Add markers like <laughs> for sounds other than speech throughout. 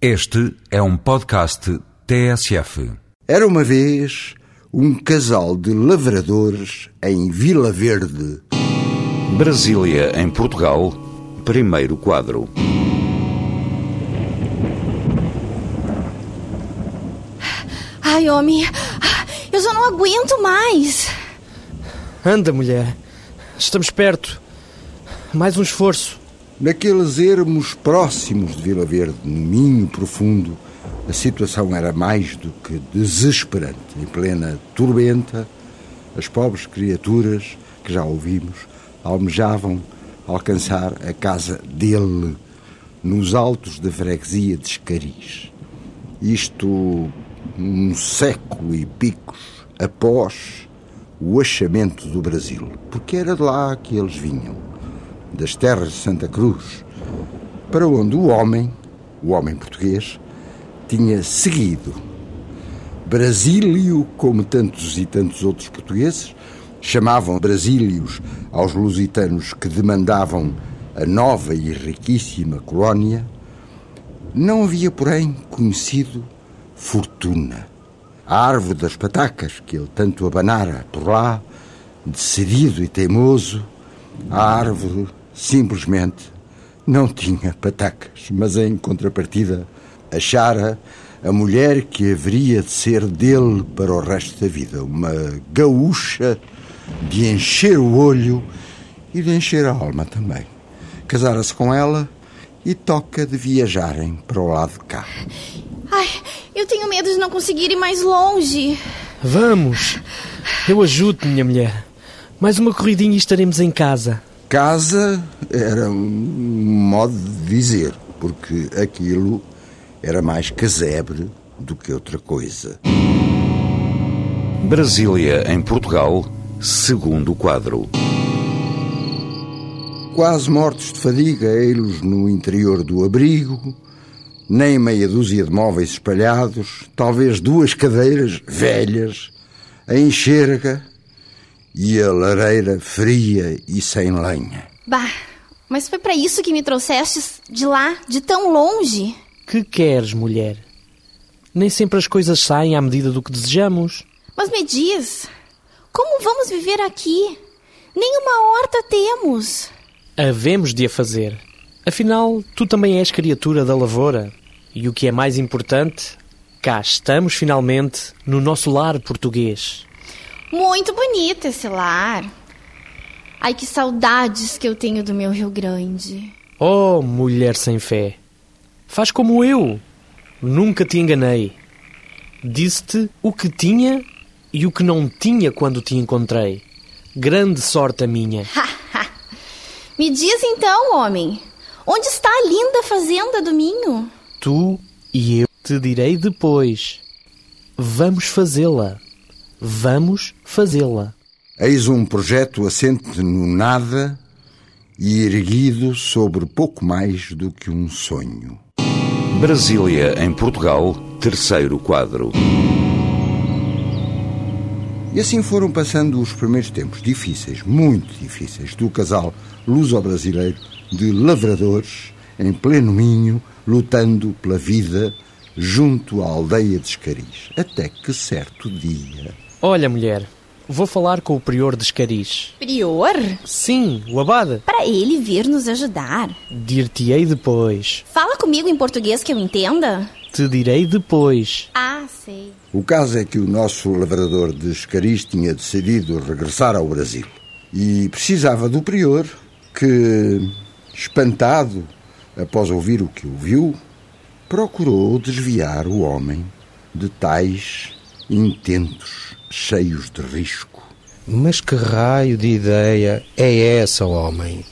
Este é um podcast TSF. Era uma vez um casal de lavradores em Vila Verde. Brasília, em Portugal, primeiro quadro. Ai, homem, eu já não aguento mais. Anda, mulher. Estamos perto. Mais um esforço. Naqueles ermos próximos de Vila Verde, no Minho Profundo, a situação era mais do que desesperante. Em plena tormenta, as pobres criaturas, que já ouvimos, almejavam alcançar a casa dele, nos altos da freguesia de Escariz. Isto um século e picos após o achamento do Brasil, porque era de lá que eles vinham, das terras de Santa Cruz, para onde o homem, o homem português, tinha seguido. Brasílio, como tantos e tantos outros portugueses, chamavam Brasílios aos lusitanos que demandavam a nova e riquíssima colónia, não havia, porém, conhecido fortuna. A árvore das patacas, que ele tanto abanara por lá, decidido e teimoso, a árvore simplesmente não tinha patacas, mas em contrapartida achara a mulher que haveria de ser dele para o resto da vida, uma gaúcha de encher o olho e de encher a alma também. Casara-se com ela e toca de viajarem para o lado de cá. Ai, eu tenho medo de não conseguir ir mais longe. Vamos. Eu ajudo, minha mulher. Mais uma corridinha e estaremos em casa. Casa era um modo de dizer, porque aquilo era mais casebre do que outra coisa. Brasília, em Portugal, segundo quadro. Quase mortos de fadiga, eles no interior do abrigo, nem meia dúzia de móveis espalhados, talvez duas cadeiras velhas, a enxerga e a lareira fria e sem lenha. Bah, mas foi para isso que me trouxestes de lá, de tão longe. Que queres, mulher? Nem sempre as coisas saem à medida do que desejamos. Mas me diz, como vamos viver aqui? Nenhuma horta temos. Havemos de a fazer. Afinal, tu também és criatura da lavoura. E o que é mais importante, cá estamos finalmente no nosso lar português. Muito bonito esse lar. Ai, que saudades que eu tenho do meu Rio Grande. Oh, mulher sem fé. Faz como eu. Nunca te enganei. Disse-te o que tinha e o que não tinha quando te encontrei. Grande sorte a minha. <laughs> Me diz então, homem, onde está a linda fazenda do Minho? Tu e eu te direi depois. Vamos fazê-la. Vamos fazê-la. Eis um projeto assente no nada e erguido sobre pouco mais do que um sonho. Brasília, em Portugal, terceiro quadro. E assim foram passando os primeiros tempos difíceis, muito difíceis, do casal luso-brasileiro de lavradores em pleno Minho, lutando pela vida junto à aldeia de Escariz. Até que certo dia. Olha, mulher, vou falar com o prior de Escariz. Prior? Sim, o abade. Para ele vir nos ajudar. Dir-te-ei depois. Fala comigo em português que eu entenda. Te direi depois. Ah, sei. O caso é que o nosso lavrador de Escariz tinha decidido regressar ao Brasil. E precisava do prior, que, espantado após ouvir o que ouviu, procurou desviar o homem de tais intentos cheios de risco. Mas que raio de ideia é essa, homem?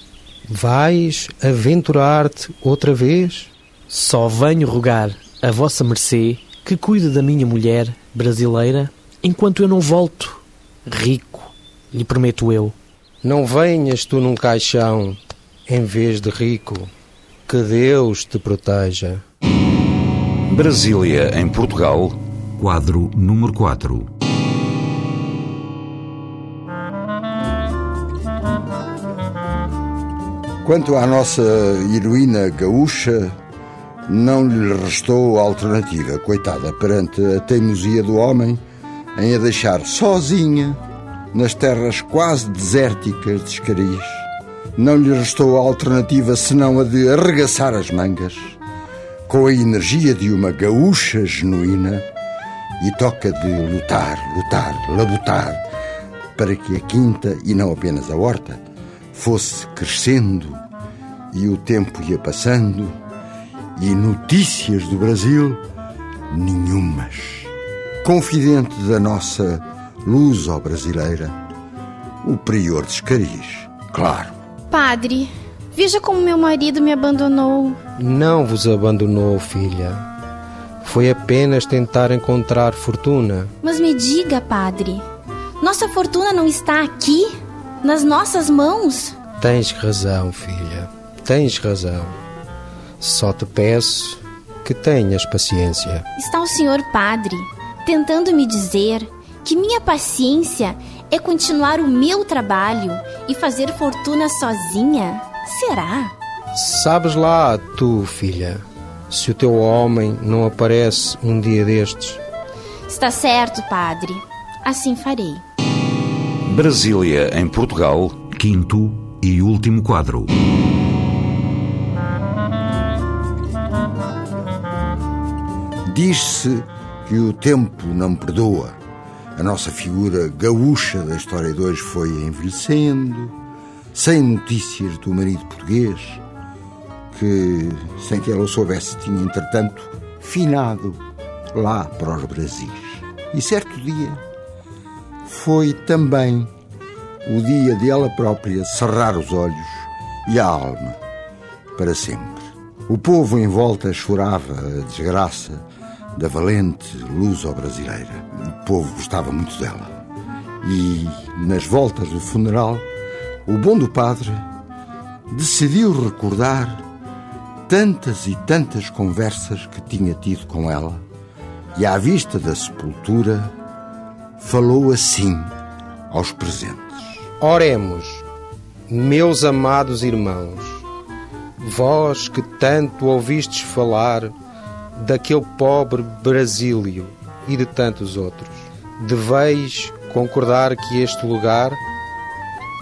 Vais aventurar-te outra vez? Só venho rogar a vossa mercê que cuide da minha mulher brasileira enquanto eu não volto. Rico, lhe prometo eu. Não venhas tu num caixão em vez de rico. Que Deus te proteja. Brasília, em Portugal, quadro número 4. Quanto à nossa heroína gaúcha, Não lhe restou alternativa, coitada, perante a teimosia do homem em a deixar sozinha nas terras quase desérticas de Escariz. Não lhe restou alternativa senão a de arregaçar as mangas, com a energia de uma gaúcha genuína, e toca de lutar, lutar, labutar, para que a quinta, e não apenas a horta, fosse crescendo e o tempo ia passando e notícias do Brasil nenhumas. Confidente da nossa luso-brasileira, o prior de Escariz, claro. Padre, veja como meu marido me abandonou. Não vos abandonou, filha. Foi apenas tentar encontrar fortuna. Mas me diga, padre, nossa fortuna não está aqui? Nas nossas mãos? Tens razão, filha. Tens razão. Só te peço que tenhas paciência. Está o senhor padre tentando me dizer que minha paciência é continuar o meu trabalho e fazer fortuna sozinha? Será? Sabes lá, tu, filha, se o teu homem não aparece um dia destes. Está certo, padre. Assim farei. Brasília, em Portugal, quinto e último quadro. Diz-se que o tempo não perdoa. A nossa figura gaúcha da história de hoje foi envelhecendo, sem notícias do marido português, que, sem que ela o soubesse, tinha entretanto finado lá para os Brasis. E certo dia foi também o dia de ela própria cerrar os olhos e a alma para sempre. O povo em volta chorava a desgraça da valente luso-brasileira. O povo gostava muito dela. E, nas voltas do funeral, o bom do padre decidiu recordar tantas e tantas conversas que tinha tido com ela e, à vista da sepultura, falou assim aos presentes: Oremos, meus amados irmãos, vós que tanto ouvistes falar daquele pobre Brasílio e de tantos outros, deveis concordar que este lugar,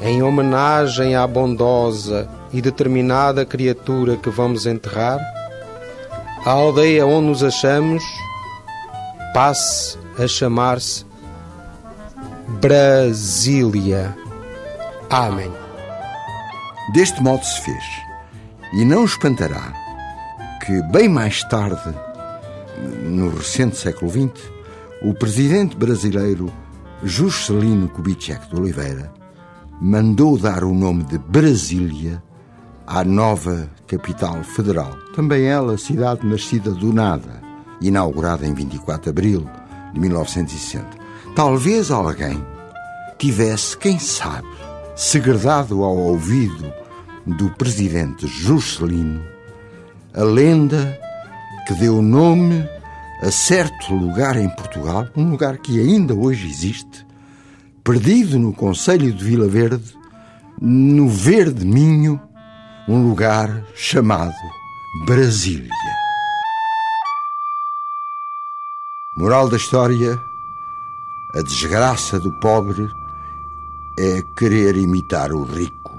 em homenagem à bondosa e determinada criatura que vamos enterrar, a aldeia onde nos achamos passe a chamar-se Brasília. Amém. Deste modo se fez. E não espantará que, bem mais tarde, no recente século XX, o presidente brasileiro Juscelino Kubitschek de Oliveira mandou dar o nome de Brasília à nova capital federal. Também ela, cidade nascida do nada, inaugurada em 24 de abril de 1960. Talvez alguém tivesse, quem sabe, segredado ao ouvido do presidente Juscelino a lenda que deu nome a certo lugar em Portugal, um lugar que ainda hoje existe, perdido no Conselho de Vila Verde, no Verde Minho, um lugar chamado Brasília. Moral da história: a desgraça do pobre é querer imitar o rico.